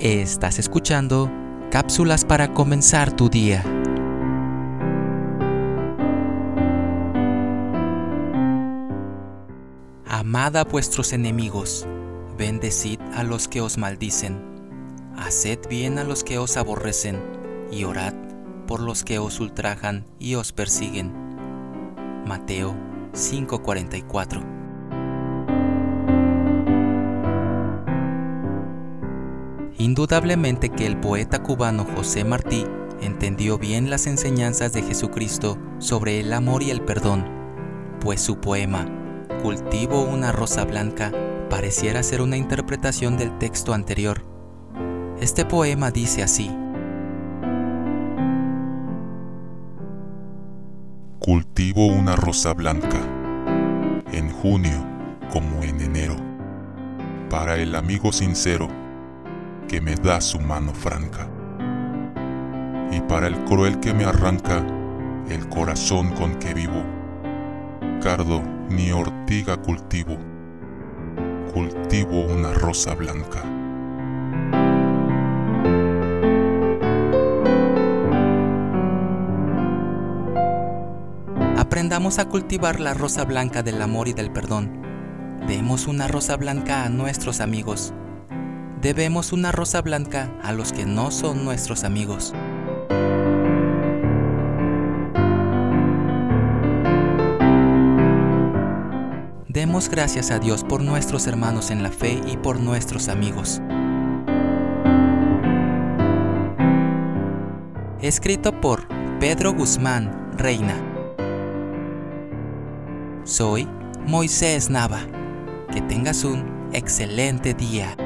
Estás escuchando cápsulas para comenzar tu día. Amad a vuestros enemigos, bendecid a los que os maldicen, haced bien a los que os aborrecen, y orad por los que os ultrajan y os persiguen. Mateo 5:44 Indudablemente que el poeta cubano José Martí entendió bien las enseñanzas de Jesucristo sobre el amor y el perdón, pues su poema, Cultivo una rosa blanca, pareciera ser una interpretación del texto anterior. Este poema dice así. Cultivo una rosa blanca, en junio como en enero, para el amigo sincero que me da su mano franca. Y para el cruel que me arranca el corazón con que vivo, cardo ni ortiga cultivo, cultivo una rosa blanca. Aprendamos a cultivar la rosa blanca del amor y del perdón. Demos una rosa blanca a nuestros amigos debemos una rosa blanca a los que no son nuestros amigos. Demos gracias a Dios por nuestros hermanos en la fe y por nuestros amigos. Escrito por Pedro Guzmán, Reina. Soy Moisés Nava. Que tengas un excelente día.